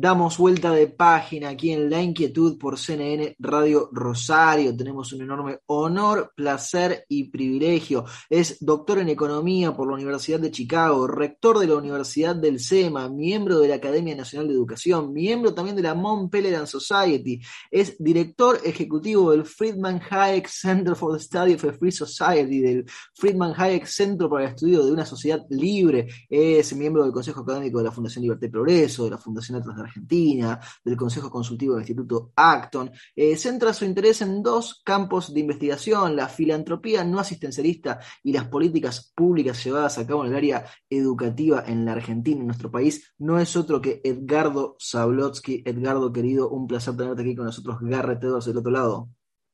Damos vuelta de página aquí en La Inquietud por CNN Radio Rosario. Tenemos un enorme honor, placer y privilegio. Es doctor en Economía por la Universidad de Chicago, rector de la Universidad del SEMA, miembro de la Academia Nacional de Educación, miembro también de la Mont Pelerin Society. Es director ejecutivo del Friedman Hayek Center for the Study of a Free Society, del Friedman Hayek Centro para el Estudio de una Sociedad Libre. Es miembro del Consejo Académico de la Fundación Libertad y Progreso, de la Fundación Atlas de Argentina, del Consejo Consultivo del Instituto Acton. Eh, centra su interés en dos campos de investigación, la filantropía no asistencialista y las políticas públicas llevadas a cabo en el área educativa en la Argentina, en nuestro país. No es otro que Edgardo Zablotsky. Edgardo, querido, un placer tenerte aquí con nosotros, Garrett Edwards, del otro lado.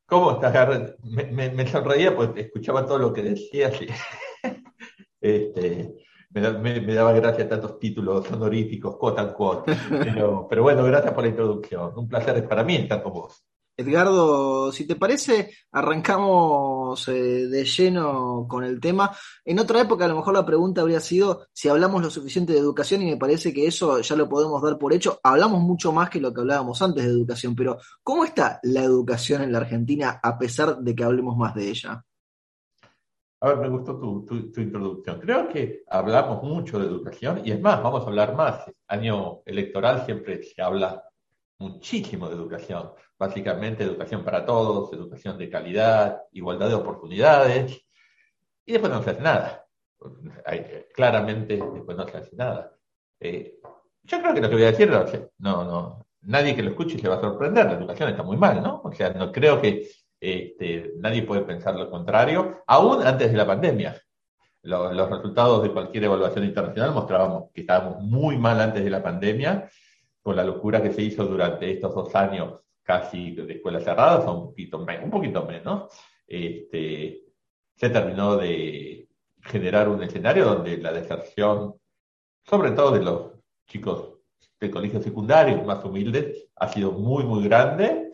¿Cómo estás, Garrett? Me, me, sonreía porque escuchaba todo lo que decías. Y... este, me, me, daba gracia tantos títulos honoríficos, quote unquote. Pero, pero bueno, gracias por la introducción. Un placer para mí estar con vos. Edgardo, si te parece, arrancamos eh, de lleno con el tema. En otra época a lo mejor la pregunta habría sido si hablamos lo suficiente de educación y me parece que eso ya lo podemos dar por hecho. Hablamos mucho más que lo que hablábamos antes de educación, pero ¿cómo está la educación en la Argentina a pesar de que hablemos más de ella? A ver, me gustó tu, tu, introducción. Creo que hablamos mucho de educación y es más, vamos a hablar más. Año electoral siempre se habla muchísimo de educación. Básicamente educación para todos, educación de calidad, igualdad de oportunidades. Y después no se hace nada. Claramente después no se hace nada. Eh, yo creo que lo que voy a decir, no, no, nadie que lo escuche se va a sorprender. La educación está muy mal, ¿no? O sea, no creo que este, nadie puede pensar lo contrario, aún antes de la pandemia. Los, resultados de cualquier evaluación internacional mostrábamos que estábamos muy mal antes de la pandemia, con la locura que se hizo durante estos dos años casi de escuelas cerradas, un poquito, un poquito menos. Este, se terminó de generar un escenario donde la deserción, sobre todo de los chicos de colegios secundarios más humildes, ha sido muy, muy grande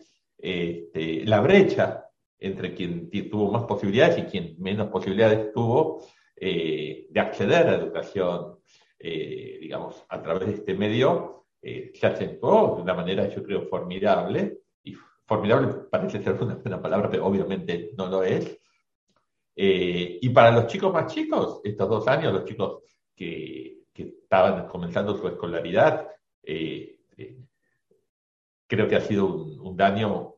este, la brecha entre quien tuvo más posibilidades y quien menos posibilidades tuvo eh, de acceder a educación, eh, digamos, a través de este medio, eh, se acentuó de una manera, yo creo, formidable. Y formidable parece ser una, buena palabra, pero obviamente no lo es. y para los chicos más chicos, estos dos años, los chicos que, estaban comenzando su escolaridad, creo que ha sido un, daño,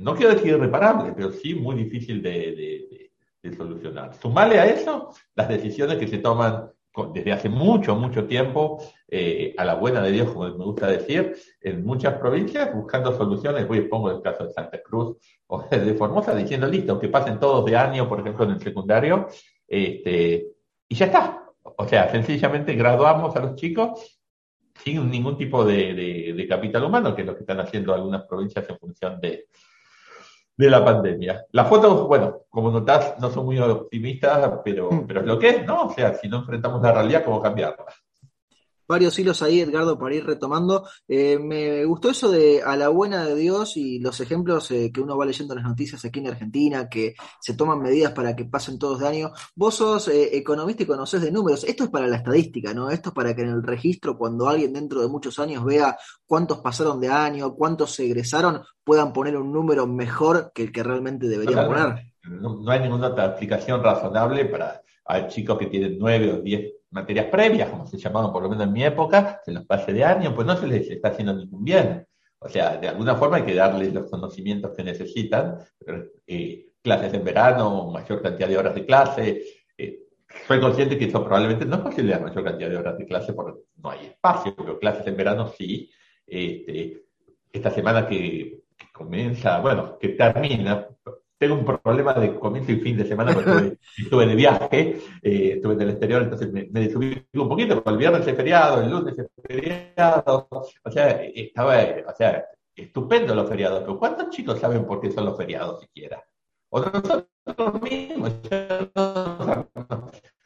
no quiero decir irreparable, pero sí muy difícil de, solucionar. Sumale a eso las decisiones que se toman desde hace mucho, mucho tiempo, eh, a la buena de Dios, como me gusta decir, en muchas provincias, buscando soluciones. Voy pongo el caso de Santa Cruz o de Formosa, diciendo, listo, que pasen todos de año, por ejemplo, en el secundario, este, y ya está. O sea, sencillamente graduamos a los chicos sin ningún tipo de, capital humano, que es lo que están haciendo algunas provincias en función de, de la pandemia. Las fotos, bueno, como notás, no son muy optimistas, pero, mm. pero es lo que es, ¿no? O sea, si no enfrentamos la realidad, ¿cómo cambiarla? Varios hilos ahí, Edgardo, para ir retomando. Eh, me gustó eso de a la buena de Dios y los ejemplos eh, que uno va leyendo en las noticias aquí en Argentina, que se toman medidas para que pasen todos de año. Vos sos eh, economista y conocés de números. Esto es para la estadística, ¿no? Esto es para que en el registro, cuando alguien dentro de muchos años vea cuántos pasaron de año, cuántos se egresaron, puedan poner un número mejor que el que realmente deberían poner. No, hay ninguna otra aplicación razonable para chicos que tienen nueve o diez materias previas, como se llamaban por lo menos en mi época, se los pase de año, pues no se les está haciendo ningún bien. O sea, de alguna forma hay que darles los conocimientos que necesitan, eh, clases en verano, mayor cantidad de horas de clase. Eh, soy consciente que eso probablemente no es posible la mayor cantidad de horas de clase porque no hay espacio, pero clases en verano sí. Este, esta semana que comienza, bueno, que termina, tengo un problema de comienzo y fin de semana porque estuve de viaje, eh, estuve en el exterior, entonces me, me un poquito, el viernes es feriado, el lunes es feriado, o sea, estaba, o sea, estupendo los feriados, pero ¿cuántos chicos saben por qué son los feriados siquiera? O nosotros mismos,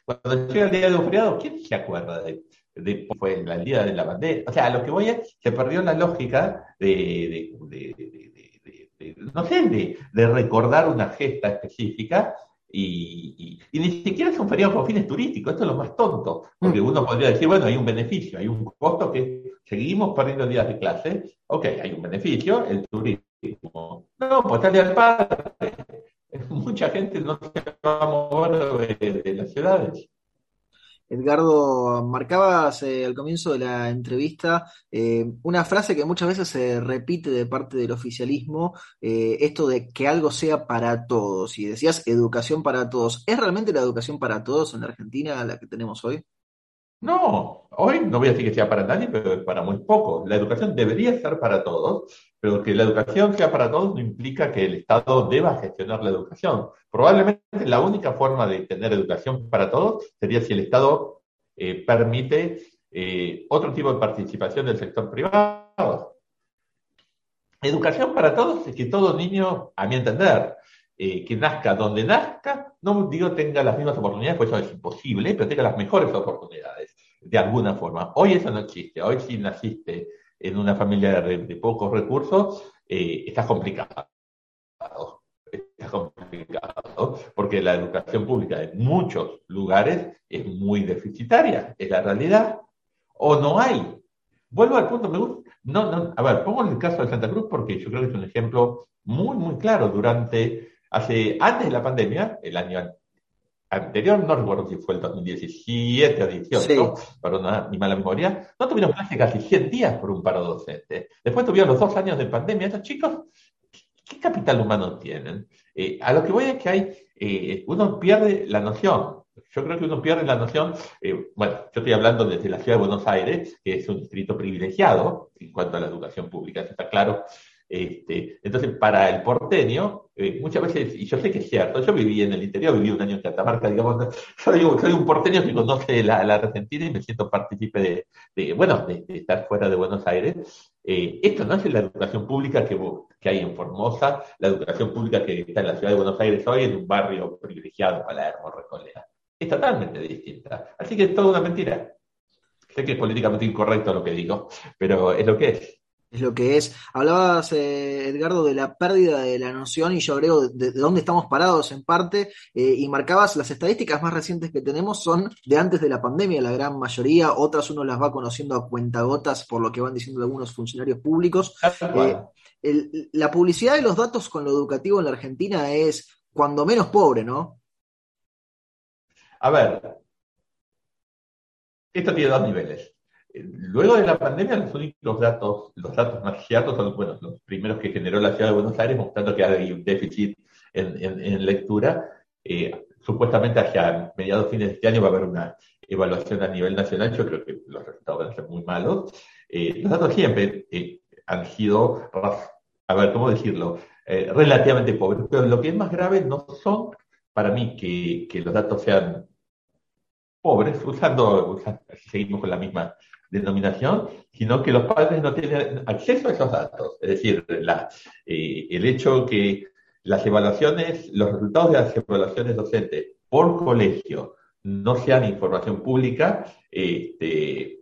cuando llega el día de un feriado, ¿quién se acuerda de de, fue el día de la bandera. O sea, a lo que voy es, se perdió la lógica de, no sé, de, recordar una gesta específica y, ni siquiera es un feriado con fines turísticos, esto es lo más tonto, porque mm. uno podría decir, bueno, hay un beneficio, hay un costo que seguimos perdiendo días de clase, ok, hay un beneficio, el turismo. No, pues dale al padre. Mucha gente no se va a mover de las ciudades. Edgardo, marcabas al comienzo de la entrevista eh, una frase que muchas veces se repite de parte del oficialismo, eh, esto de que algo sea para todos. Y decías educación para todos. ¿Es realmente la educación para todos en la Argentina la que tenemos hoy? No, hoy no voy a decir que sea para nadie, pero para muy poco. La educación debería ser para todos, pero que la educación sea para todos no implica que el Estado deba gestionar la educación. Probablemente la única forma de tener educación para todos sería si el Estado eh, permite eh, otro tipo de participación del sector privado. Educación para todos es que todo niño, a mi entender, eh, que nazca donde nazca, no digo tenga las mismas oportunidades, pues eso es imposible, pero tenga las mejores oportunidades, de alguna forma. Hoy eso no existe. Hoy si naciste en una familia de, pocos recursos, eh, está complicado. Está complicado porque la educación pública en muchos lugares es muy deficitaria, es la realidad. O no hay. Vuelvo al punto, me gusta. No, no, a ver, pongo el caso de Santa Cruz porque yo creo que es un ejemplo muy, muy claro. Durante, hace, antes de la pandemia, el año anterior, no recuerdo si fue el 2017 o 18, para una, ni mala memoria, no tuvieron clase casi 100 días por un paro docente. Después tuvieron los dos años de pandemia. Estos chicos, ¿qué, capital humano tienen? Eh, a lo que voy es que hay, eh, uno pierde la noción. Yo creo que uno pierde la noción, eh, bueno, yo estoy hablando desde la ciudad de Buenos Aires, que es un distrito privilegiado en cuanto a la educación pública, eso está claro, este, entonces, para el porteño, eh, muchas veces, y yo sé que es cierto, yo viví en el interior, viví un año en Catamarca, digamos, soy, un porteño que conoce la, Argentina y me siento partícipe de, bueno, de, estar fuera de Buenos Aires. Eh, esto no es la educación pública que, hay en Formosa, la educación pública que está en la ciudad de Buenos Aires hoy, en un barrio privilegiado, Palermo, Recoleta. Es totalmente distinta. Así que es toda una mentira. Sé que es políticamente incorrecto lo que digo, pero es lo que es es lo que es. Hablabas, eh, Edgardo, de la pérdida de la noción y yo creo de, dónde estamos parados en parte, eh, y marcabas las estadísticas más recientes que tenemos son de antes de la pandemia, la gran mayoría, otras uno las va conociendo a cuentagotas por lo que van diciendo algunos funcionarios públicos. Eh, la publicidad de los datos con lo educativo en la Argentina es cuando menos pobre, ¿no? A ver, esto tiene dos niveles. Luego de la pandemia, los únicos datos, los datos más ciertos son bueno, los primeros que generó la ciudad de Buenos Aires, mostrando que hay un déficit en, lectura. Eh, supuestamente hacia mediados fines de este año va a haber una evaluación a nivel nacional. Yo creo que los resultados van a ser muy malos. Eh, los datos siempre eh, han sido, a ver, ¿cómo decirlo? relativamente pobres. Pero lo que es más grave no son, para mí, que los datos sean pobres, usando, seguimos con la misma denominación, sino que los padres no tienen acceso a esos datos. Es decir, eh, el hecho que las evaluaciones, los resultados de las evaluaciones docentes por colegio no sean información pública, este,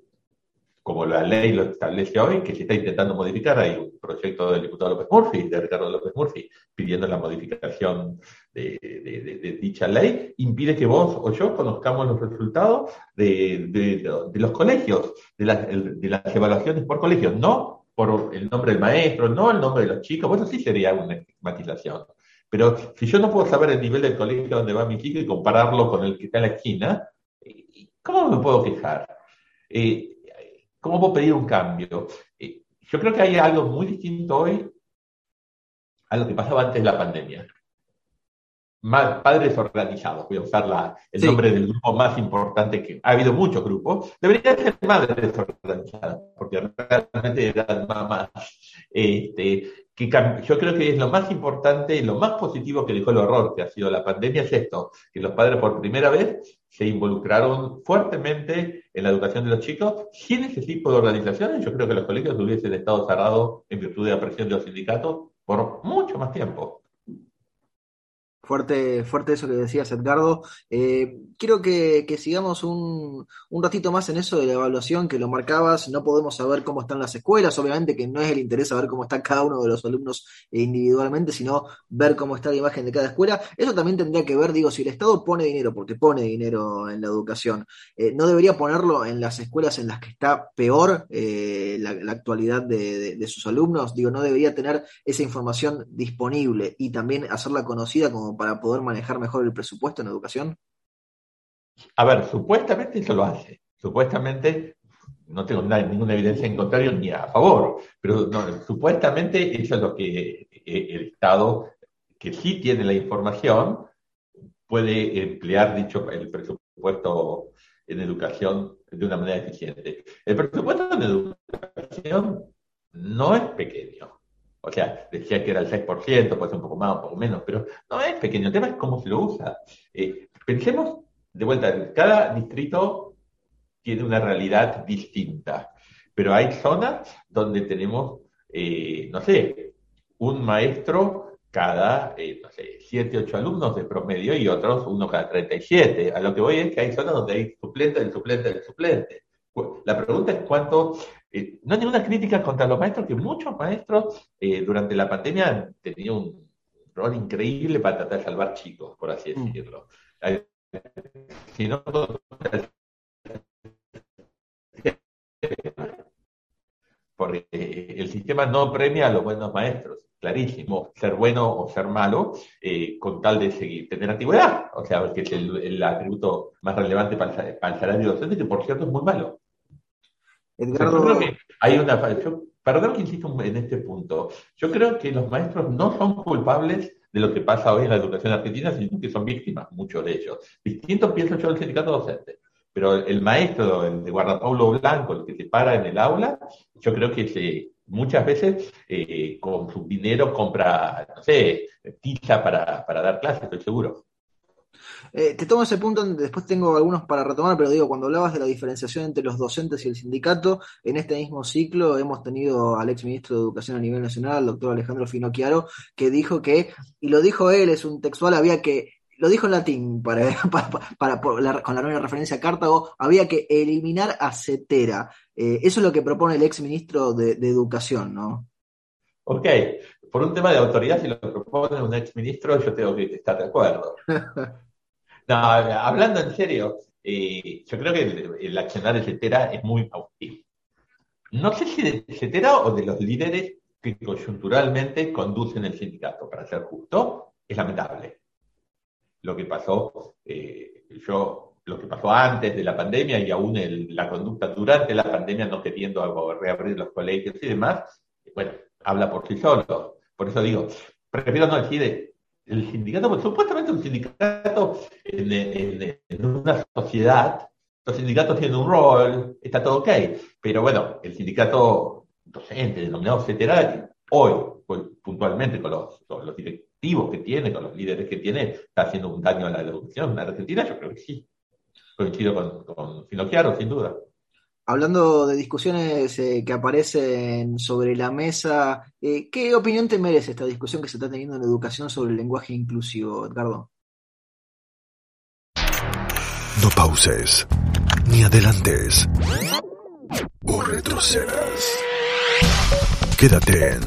como la ley lo establece hoy, que se está intentando modificar. Hay un proyecto del diputado López Murphy, de Ricardo López Murphy, pidiendo la modificación de, dicha ley, impide que vos o yo conozcamos los resultados de, los colegios, de, las evaluaciones por colegios, no por el nombre del maestro, no el nombre de los chicos, bueno, sí sería una estigmatización. Pero si yo no puedo saber el nivel del colegio donde va mi chico y compararlo con el que está en la esquina, ¿cómo me puedo quejar? Eh, ¿Cómo puedo pedir un cambio? Eh, yo creo que hay algo muy distinto hoy a lo que pasaba antes de la pandemia. Padres organizados, voy a usar el nombre del grupo más importante que ha habido muchos grupos, deberían ser madres organizadas, porque realmente eran mamás. Este, que yo creo que es lo más importante y lo más positivo que dejó el horror que ha sido la pandemia es esto, que los padres por primera vez se involucraron fuertemente en la educación de los chicos. Sin ese tipo de organizaciones, yo creo que los colegios hubiesen estado cerrados en virtud de la presión de los sindicatos por mucho más tiempo. Fuerte, fuerte eso que decías, Edgardo. Eh, quiero que, sigamos un, ratito más en eso de la evaluación que lo marcabas. No podemos saber cómo están las escuelas, obviamente que no es el interés saber cómo está cada uno de los alumnos individualmente, sino ver cómo está la imagen de cada escuela. Eso también tendría que ver, digo, si el Estado pone dinero, porque pone dinero en la educación, eh, ¿no debería ponerlo en las escuelas en las que está peor eh, la, actualidad de, de sus alumnos? Digo, ¿no debería tener esa información disponible y también hacerla conocida como para poder manejar mejor el presupuesto en educación? A ver, supuestamente eso lo hace. Supuestamente, no tengo ninguna evidencia en contrario ni a favor, pero supuestamente eso es lo que eh, el Estado, que sí tiene la información, puede emplear dicho el presupuesto en educación de una manera eficiente. El presupuesto en educación no es pequeño. O sea, decía que era el 6%, puede ser un poco más, un poco menos, pero no es pequeño. El tema es cómo se lo usa. Eh, pensemos, de vuelta, cada distrito tiene una realidad distinta, pero hay zonas donde tenemos, eh, no sé, un maestro cada, eh, no sé, 7, 8 alumnos de promedio y otros uno cada 37. A lo que voy es que hay zonas donde hay suplente del suplente del suplente. La pregunta es cuánto eh, no hay ninguna crítica contra los maestros, que muchos maestros eh, durante la pandemia han tenido un rol increíble para tratar de salvar chicos, por así mm. decirlo. Si no, porque el sistema no premia a los buenos maestros, clarísimo, ser bueno o ser malo, eh, con tal de seguir, tener antigüedad, o sea, que es el, atributo más relevante para el, para el salario docente, que por cierto es muy malo. Edgardo... hay una, perdón que insisto en este punto. Yo creo que los maestros no son culpables de lo que pasa hoy en la educación argentina, sino que son víctimas, muchos de ellos. Distinto pienso yo del sindicato docente. Pero el maestro, el de guardapaulo blanco, el que se para en el aula, yo creo que se, muchas veces eh, con su dinero compra, no sé, tiza para, para dar clases, estoy seguro. Eh, te tomo ese punto, después tengo algunos para retomar, pero digo, cuando hablabas de la diferenciación entre los docentes y el sindicato, en este mismo ciclo hemos tenido al ex ministro de Educación a nivel nacional, el doctor Alejandro Finocchiaro, que dijo que, y lo dijo él, es un textual, había que lo dijo en latín para, para, con la nueva referencia a Cartago, había que eliminar a Cetera. Eh, eso es lo que propone el ex ministro de, de, Educación, ¿no? Ok, por un tema de autoridad, si lo propone un ex ministro, yo tengo que estar de acuerdo. No, hablando en serio, eh, yo creo que el, accionar de Cetera es muy positivo. No sé si de Cetera o de los líderes que coyunturalmente conducen el sindicato, para ser justo, es lamentable. Lo que pasó, eh, yo, lo que pasó antes de la pandemia y aún la conducta durante la pandemia, no queriendo reabrir los colegios y demás, bueno, habla por sí solo. Por eso digo, prefiero no decir el sindicato, pues supuestamente un sindicato en, una sociedad, los sindicatos tienen un rol, está todo ok, pero bueno, el sindicato docente, denominado etcétera, hoy, puntualmente con los, directivos que tiene, con los líderes que tiene, está haciendo un daño a la educación en Argentina, yo creo que sí. Coincido con, con Finocchiaro, sin duda. Hablando de discusiones eh, que aparecen sobre la mesa, eh, ¿qué opinión te merece esta discusión que se está teniendo en educación sobre el lenguaje inclusivo, Edgardo? No pauses, ni adelantes, o retrocedas. Quédate en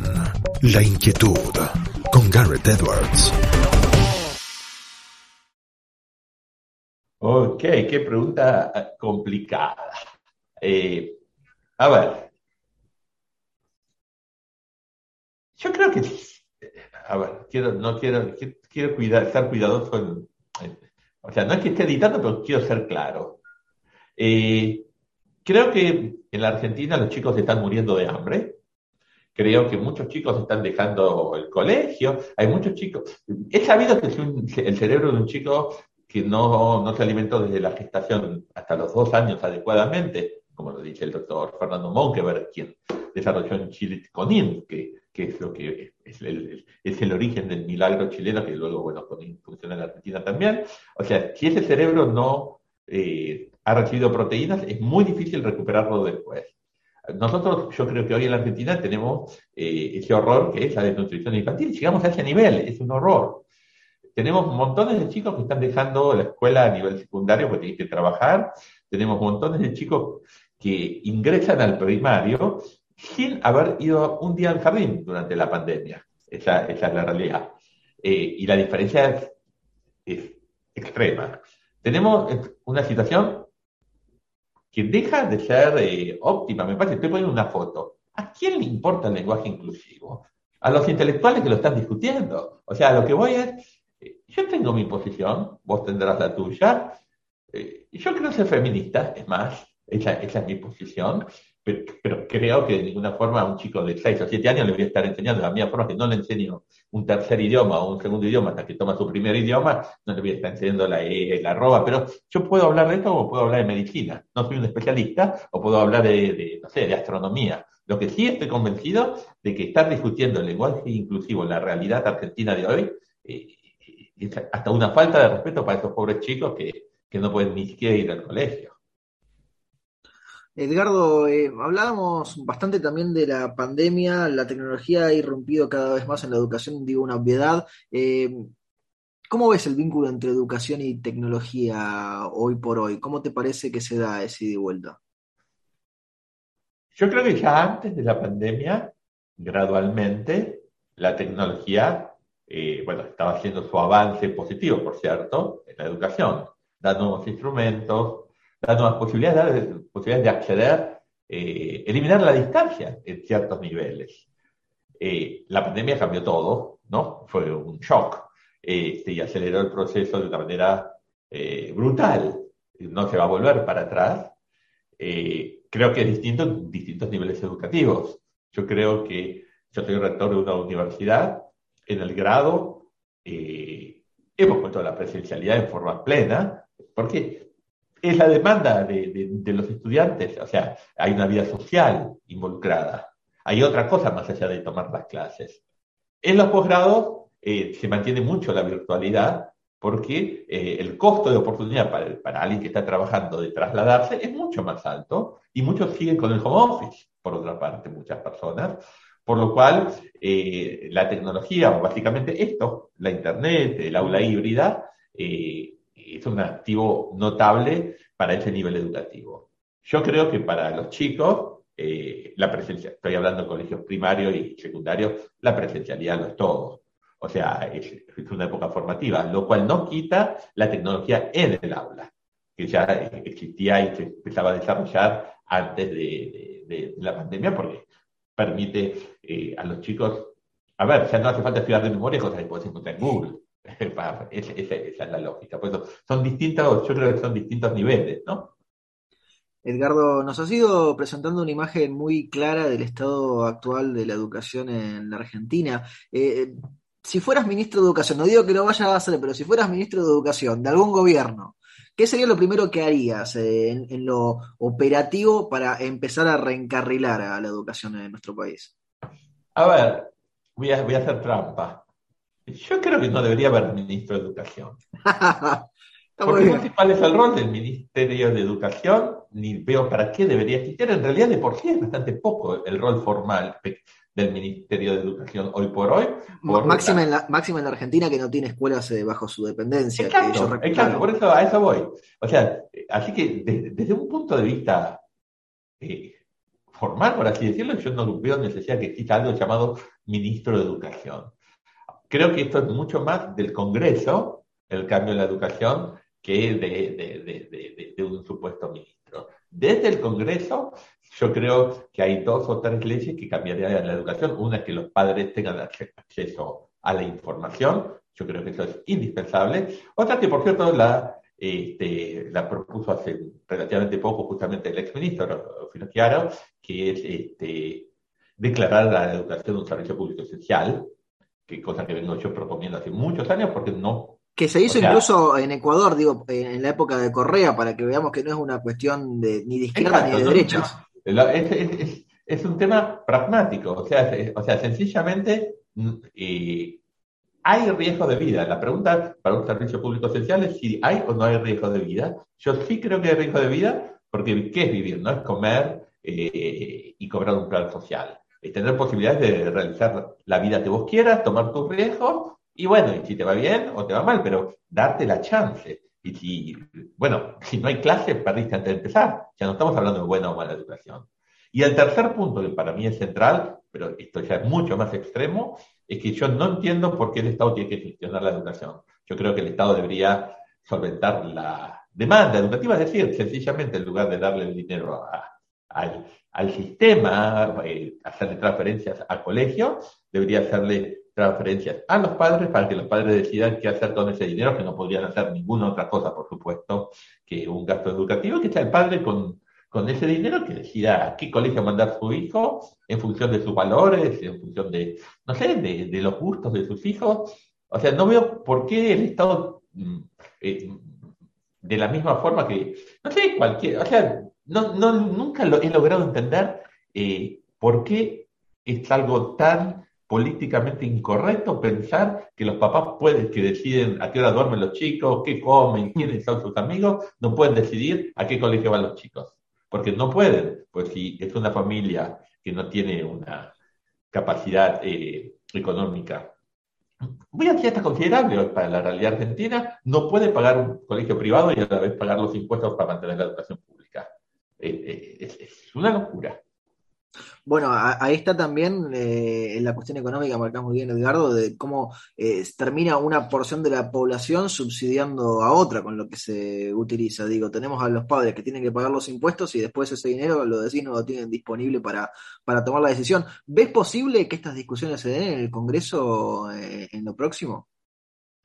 La Inquietud con Garrett Edwards. Ok, qué pregunta complicada. Eh, a ver, yo creo que, a ver, quiero, no quiero, quiero cuidar, estar cuidadoso en, o sea, no es que esté editando, pero quiero ser claro. Eh, creo que en la Argentina los chicos están muriendo de hambre. Creo que muchos chicos están dejando el colegio. Hay muchos chicos. He sabido que el cerebro de un chico que no, no se alimentó desde la gestación hasta los dos años adecuadamente como lo dice el doctor Fernando Monkeberg, quien desarrolló en Chile CONIN, que, es lo que es el, es el, origen del milagro chileno, que luego, bueno, CONIN funciona en Argentina también. O sea, si ese cerebro no eh, ha recibido proteínas, es muy difícil recuperarlo después. Nosotros, yo creo que hoy en la Argentina tenemos eh, ese horror que es la desnutrición infantil. Llegamos a ese nivel, es un horror. tenemos montones de chicos que están dejando la escuela a nivel secundario porque tienen que trabajar, tenemos montones de chicos que ingresan al primario sin haber ido un día al jardín durante la pandemia. Esa, es la realidad. Eh, y la diferencia es, extrema. Tenemos una situación que deja de ser eh, óptima. Me parece, estoy poniendo una foto. ¿A quién le importa el lenguaje inclusivo? A los intelectuales que lo están discutiendo. O sea, lo que voy es, eh, yo tengo mi posición, vos tendrás la tuya. yo creo ser feminista, es más, esa, esa es mi posición pero, creo que de ninguna forma a un chico de 6 o 7 años le voy a estar enseñando de la misma forma que no le enseño un tercer idioma o un segundo idioma hasta que toma su primer idioma, no le voy a estar enseñando la E, la arroba, pero yo puedo hablar de esto o puedo hablar de medicina. No soy un especialista o puedo hablar de, no sé, de astronomía. Lo que sí estoy convencido de que estar discutiendo el lenguaje inclusivo en la realidad argentina de hoy eh, es hasta una falta de respeto para esos pobres chicos que, que no pueden ni siquiera ir al colegio. Edgardo, eh, hablábamos bastante también de la pandemia, la tecnología ha irrumpido cada vez más en la educación, digo una obviedad. Eh, ¿Cómo ves el vínculo entre educación y tecnología hoy por hoy? ¿Cómo te parece que se da ese y vuelta? Yo creo que ya antes de la pandemia, gradualmente, la tecnología, eh, bueno, estaba haciendo su avance positivo, por cierto, en la educación, dando nuevos instrumentos, nuevas posibilidades, posibilidades de acceder, eh, eliminar la distancia en ciertos niveles. Eh, la pandemia cambió todo, ¿no? Fue un shock y aceleró el proceso de una manera eh, brutal. No se va a volver para atrás. creo que es distinto en distintos niveles educativos. Yo creo que yo soy rector de una universidad, en el grado hemos puesto la presencialidad en forma plena, porque es la demanda de, los estudiantes, o sea, hay una vida social involucrada, hay otra cosa más allá de tomar las clases. En los posgrados eh, se mantiene mucho la virtualidad porque eh, el costo de oportunidad para, alguien que está trabajando de trasladarse es mucho más alto y muchos siguen con el home office, por otra parte, muchas personas. Por lo cual, eh, la tecnología, básicamente esto, la Internet, el aula híbrida, es un activo notable para ese nivel educativo. Yo creo que para los chicos, eh, la presencia, estoy hablando de colegios primarios y secundarios, la presencialidad no es todo. O sea, es, una época formativa, lo cual no quita la tecnología en el aula, que ya existía y se empezaba a desarrollar antes de, la pandemia, porque permite eh, a los chicos, a ver, ya no hace falta estudiar de memoria cosas que puedes encontrar en Google. esa, es la lógica. Pues son distintos, yo creo que son distintos niveles, ¿no? Edgardo, nos has ido presentando una imagen muy clara del estado actual de la educación en la Argentina. Eh, si fueras ministro de Educación, no digo que lo vayas a hacer, pero si fueras ministro de Educación de algún gobierno, ¿qué sería lo primero que harías eh, en, lo operativo para empezar a reencarrilar a la educación en nuestro país? A ver, voy a, voy a hacer trampa. Yo creo que no debería haber ministro de Educación. Porque no sé cuál es el rol del Ministerio de Educación, ni veo para qué debería existir. En realidad, de por sí es bastante poco el rol formal del Ministerio de Educación hoy por hoy. máxima, en la, máxima en la Argentina que no tiene escuelas eh, bajo su dependencia. Exacto, por eso a eso voy. O sea, así que desde, un punto de vista eh, formal, por así decirlo, yo no veo necesidad que exista algo llamado Ministro de Educación. Creo que esto es mucho más del Congreso, el cambio en la educación, que de, un supuesto ministro. Desde el Congreso, yo creo que hay dos o tres leyes que cambiarían la educación. Una es que los padres tengan acceso a la información. Yo creo que eso es indispensable. Otra que, por cierto, la, este, la propuso hace relativamente poco justamente el exministro Finocchiaro, que es este, declarar la educación un servicio público esencial que cosa que vengo yo proponiendo hace muchos años porque no... Que se hizo incluso en Ecuador, digo, en la época de Correa, para que veamos que no es una cuestión de, ni de izquierda ni de derecha. es, un tema pragmático, o sea, o sea sencillamente mm, eh, hay riesgo de vida. La pregunta para un servicio público esencial es si hay o no hay riesgo de vida. Yo sí creo que hay riesgo de vida, porque ¿qué es vivir? No es comer eh, y cobrar un plan social tener posibilidades de realizar la vida que vos quieras, tomar tus riesgos, Y bueno, y si te va bien o te va mal, pero darte la chance. Y si, bueno, si no hay clase, perdiste antes de empezar. Ya no estamos hablando de buena o mala educación. Y el tercer punto, que para mí es central, pero esto ya es mucho más extremo, es que yo no entiendo por qué el Estado tiene que gestionar la educación. Yo creo que el Estado debería solventar la demanda educativa, es decir, sencillamente en lugar de darle el dinero al, sistema, eh, hacerle transferencias al colegio, debería hacerle transferencias a los padres para que los padres decidan qué hacer con ese dinero, que no podrían hacer ninguna otra cosa, por supuesto, que un gasto educativo, que sea el padre con, con ese dinero que decida a qué colegio mandar su hijo en función de sus valores, en función de, no sé, de, los gustos de sus hijos. O sea, no veo por qué el Estado, mm, eh, de la misma forma que, no sé, cualquier, o sea, no, nunca he logrado entender eh, por qué es algo tan políticamente incorrecto pensar que los papás pueden, que deciden a qué hora duermen los chicos, qué comen, quiénes son sus amigos, no pueden decidir a qué colegio van los chicos. Porque no pueden, pues si es una familia que no tiene una capacidad eh, económica muy alta considerable para la realidad argentina, no puede pagar un colegio privado y a la vez pagar los impuestos para mantener la educación pública. Eh, eh, es una locura. Bueno, ahí está también eh, la cuestión económica, marcás muy bien, Edgardo, de cómo termina una porción de la población subsidiando a otra con lo que se utiliza. Digo, tenemos a los padres que tienen que pagar los impuestos y después ese dinero los vecinos lo tienen disponible para, para tomar la decisión. ¿Ves posible que estas discusiones se den en el Congreso en lo próximo?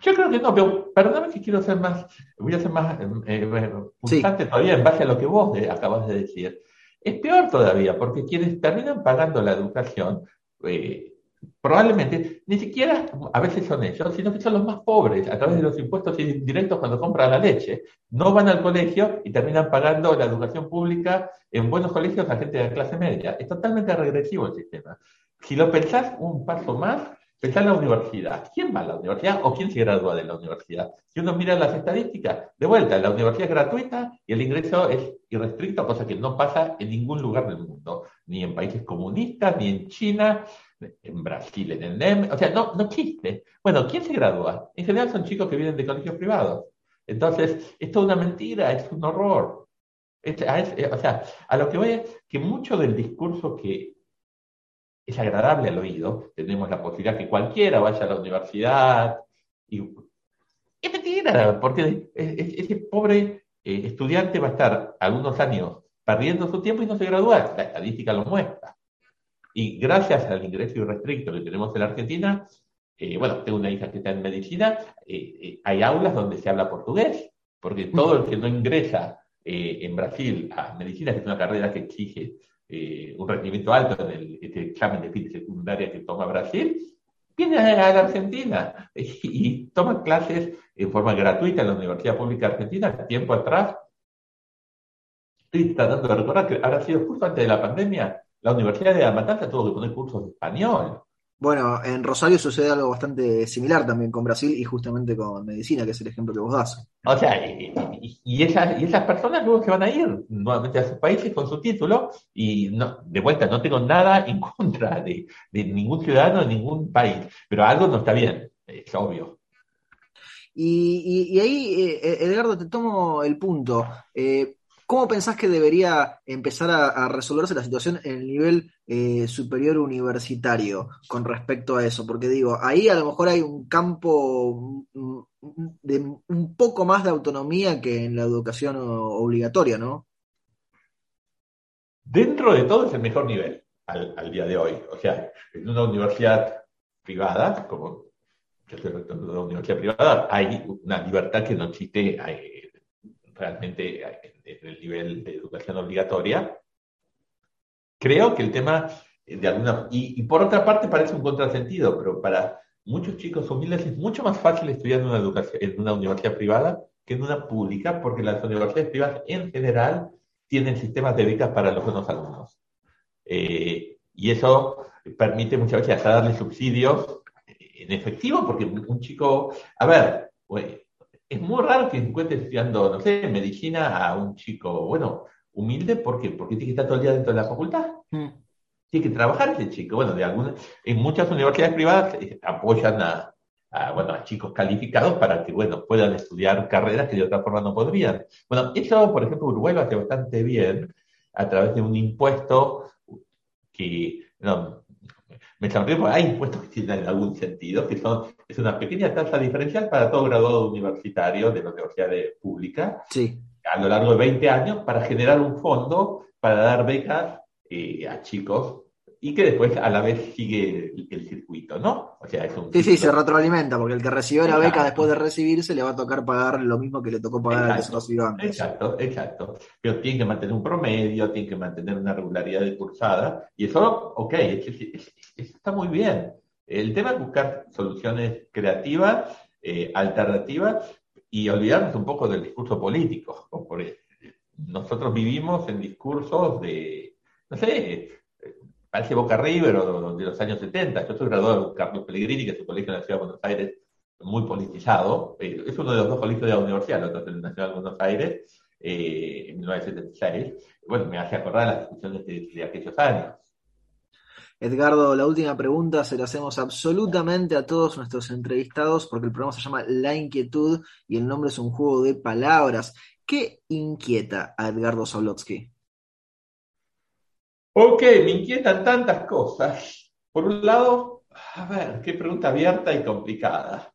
Yo creo que no, pero perdóname que quiero ser más, voy a ser más eh, todavía en base a lo que vos acabas de decir. Es peor todavía, porque quienes terminan pagando la educación, eh, probablemente ni siquiera a veces son ellos, sino que son los más pobres a través de los impuestos indirectos cuando compran la leche. No van al colegio y terminan pagando la educación pública en buenos colegios a gente de clase media. Es totalmente regresivo el sistema. Si lo pensás un paso más, Pensá en la universidad. ¿Quién va a la universidad o quién se gradúa de la universidad? Si uno mira las estadísticas, de vuelta, la universidad es gratuita y el ingreso es irrestricto, cosa que no pasa en ningún lugar del mundo, ni en países comunistas, ni en China, en Brasil, en el NEM, o sea, no, no existe. Bueno, ¿quién se gradúa? En general son chicos que vienen de colegios privados. Entonces, es toda una mentira, es un horror. o sea, a lo que voy es que mucho del discurso que es agradable al oído, tenemos la posibilidad que cualquiera vaya a la universidad. Y, es mentira, porque ese pobre eh, estudiante va a estar algunos años perdiendo su tiempo y no se gradúa. La estadística lo muestra. Y gracias al ingreso irrestricto que tenemos en la Argentina, eh, bueno, tengo una hija que está en medicina, eh, hay aulas donde se habla portugués, porque todo el que no ingresa en Brasil a medicina, que es una carrera que exige eh, un rendimiento alto en el, este examen de fin secundaria que toma Brasil, viene a la Argentina y, toma clases en forma gratuita en la Universidad Pública Argentina. Tiempo atrás, estoy tratando de recordar que habrá sido justo antes de la pandemia, la Universidad de La Matanza tuvo que poner cursos de español. Bueno, en Rosario sucede algo bastante similar también con Brasil y justamente con medicina, que es el ejemplo que vos das. O sea, y, esas, y esas personas luego se van a ir nuevamente a sus países con su título y no, de vuelta no tengo nada en contra de, ningún ciudadano de ningún país, pero algo no está bien, es obvio. Y, ahí, eh, Edgardo, te tomo el punto. Eh, ¿Cómo pensás que debería empezar a, resolverse la situación en el nivel eh, superior universitario con respecto a eso? Porque digo, ahí a lo mejor hay un campo mm, de un poco más de autonomía que en la educación obligatoria, ¿no? Dentro de todo es el mejor nivel al, día de hoy. O sea, en una universidad privada, como yo estoy de una universidad privada, hay una libertad que no existe realmente en el nivel de educación obligatoria. Creo que el tema de alguna... Y, por otra parte parece un contrasentido, pero para muchos chicos humildes es mucho más fácil estudiar en una, educación, en una universidad privada que en una pública, porque las universidades privadas en general tienen sistemas de becas para los buenos alumnos. Eh, y eso permite muchas veces hasta darle subsidios en efectivo, porque un chico, a ver, es muy raro que encuentres estudiando, no sé, medicina a un chico, bueno, humilde, ¿por qué? Porque tiene que estar todo el día dentro de la facultad. Mm. Tiene que trabajar ese chico. Bueno, de alguna, en muchas universidades privadas eh, apoyan a, a, bueno, a chicos calificados para que, bueno, puedan estudiar carreras que de otra forma no podrían. Bueno, eso, por ejemplo, Uruguay lo hace bastante bien a través de un impuesto que, no, me sonrío porque hay impuestos que tienen algún sentido, que son, es una pequeña tasa diferencial para todo graduado universitario de la universidad pública. Sí. A lo largo de 20 años para generar un fondo para dar becas eh, a chicos y que después a la vez sigue el, circuito, ¿no? O sea, es un sí, sí, se retroalimenta, porque el que recibió la beca después de recibirse le va a tocar pagar lo mismo que le tocó pagar al que recibió antes. Exacto, exacto. Pero tiene que mantener un promedio, tiene que mantener una regularidad de cursada, y eso, ok, está muy bien. El tema es buscar soluciones creativas, eh, alternativas, y olvidarnos un poco del discurso político. Nosotros vivimos en discursos de, no sé, parece Boca River o de los años 70. Yo soy graduado de Carlos Pellegrini, que es un colegio en la Ciudad de Buenos Aires muy politizado. Eh, es uno de los dos colegios de la universidad, el otro es el Nacional de Buenos Aires, eh, en 1976. Bueno, me hace acordar las discusiones de, aquellos años. Edgardo, la última pregunta se la hacemos absolutamente a todos nuestros entrevistados porque el programa se llama La Inquietud y el nombre es un juego de palabras. ¿Qué inquieta a Edgardo Zablotsky? Ok, me inquietan tantas cosas. Por un lado, a ver, qué pregunta abierta y complicada.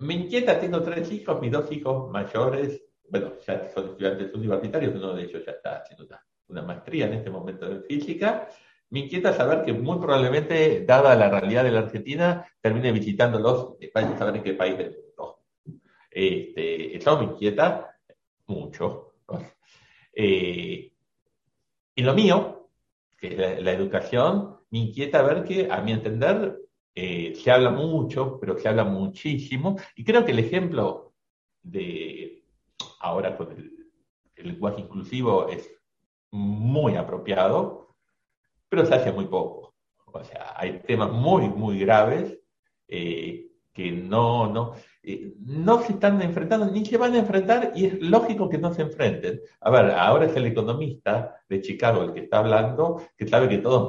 Me inquieta, tengo tres hijos, mis dos hijos mayores, bueno, ya son estudiantes universitarios, uno de ellos ya está haciendo una, maestría en este momento de física. Me inquieta saber que muy probablemente, dada la realidad de la Argentina, termine visitándolos para saber en qué país del mundo. Este, eso me inquieta mucho. Eh, y lo mío, la, educación, me inquieta ver que, a mi entender, eh, se habla mucho, pero se habla muchísimo, y creo que el ejemplo de ahora con el, lenguaje inclusivo es muy apropiado, pero se hace muy poco. O sea, hay temas muy, muy graves eh, que no, eh, no se están enfrentando ni se van a enfrentar y es lógico que no se enfrenten. A ver, ahora es el economista de Chicago el que está hablando, que sabe que todos,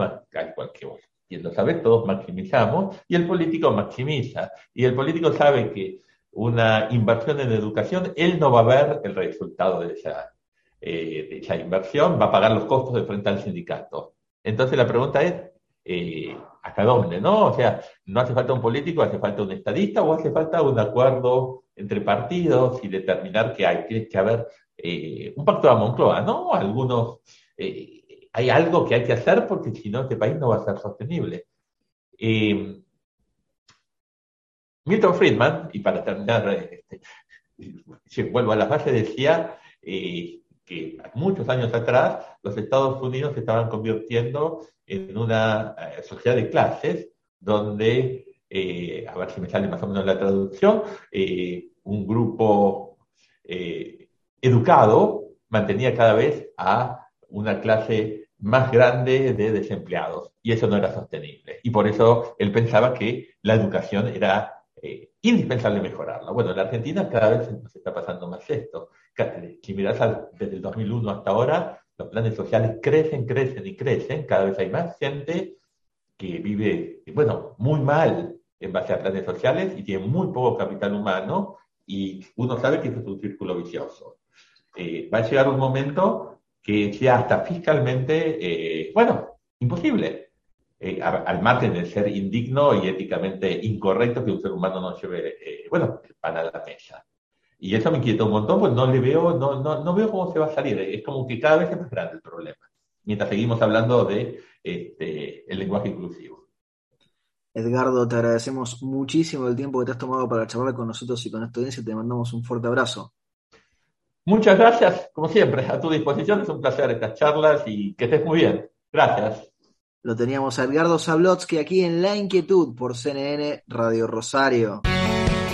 quien lo sabe, todos maximizamos y el político maximiza. Y el político sabe que una inversión en educación, él no va a ver el resultado de esa, eh, de esa inversión, va a pagar los costos de frente al sindicato. Entonces la pregunta es, eh, hasta dónde, ¿no? O sea, no hace falta un político, hace falta un estadista o hace falta un acuerdo entre partidos y determinar que hay, que haber eh, un pacto de Moncloa, ¿no? Algunos, eh, hay algo que hay que hacer porque si no este país no va a ser sostenible. Milton Friedman, y para terminar, este, vuelvo a la base, decía que muchos años atrás los Estados Unidos se estaban convirtiendo en una eh, sociedad de clases donde, eh, a ver si me sale más o menos la traducción, eh, un grupo educado mantenía cada vez a una clase más grande de desempleados y eso no era sostenible. Y por eso él pensaba que la educación era indispensable mejorarla. Bueno, en la Argentina cada vez nos está pasando más esto. Si miras desde el 2001 hasta ahora, los planes sociales crecen, crecen y crecen, cada vez hay más gente que vive, bueno, muy mal en base a planes sociales y tiene muy poco capital humano y uno sabe que eso es un círculo vicioso. Eh, va a llegar un momento que sea hasta fiscalmente, eh, bueno, imposible, eh, al margen de ser indigno y éticamente incorrecto que un ser humano no lleve, bueno, pan a la mesa. Y eso me inquieta un montón, pues no le veo, no, no, no veo cómo se va a salir. Es como que cada vez es más grande el problema. Mientras seguimos hablando de este, el lenguaje inclusivo. Edgardo, te agradecemos muchísimo el tiempo que te has tomado para charlar con nosotros y con esta audiencia. Te mandamos un fuerte abrazo. Muchas gracias, como siempre, a tu disposición. Es un placer estas charlas y que estés muy bien. Gracias. Lo teníamos a Edgardo Zablotsky aquí en La Inquietud por CNN Radio Rosario.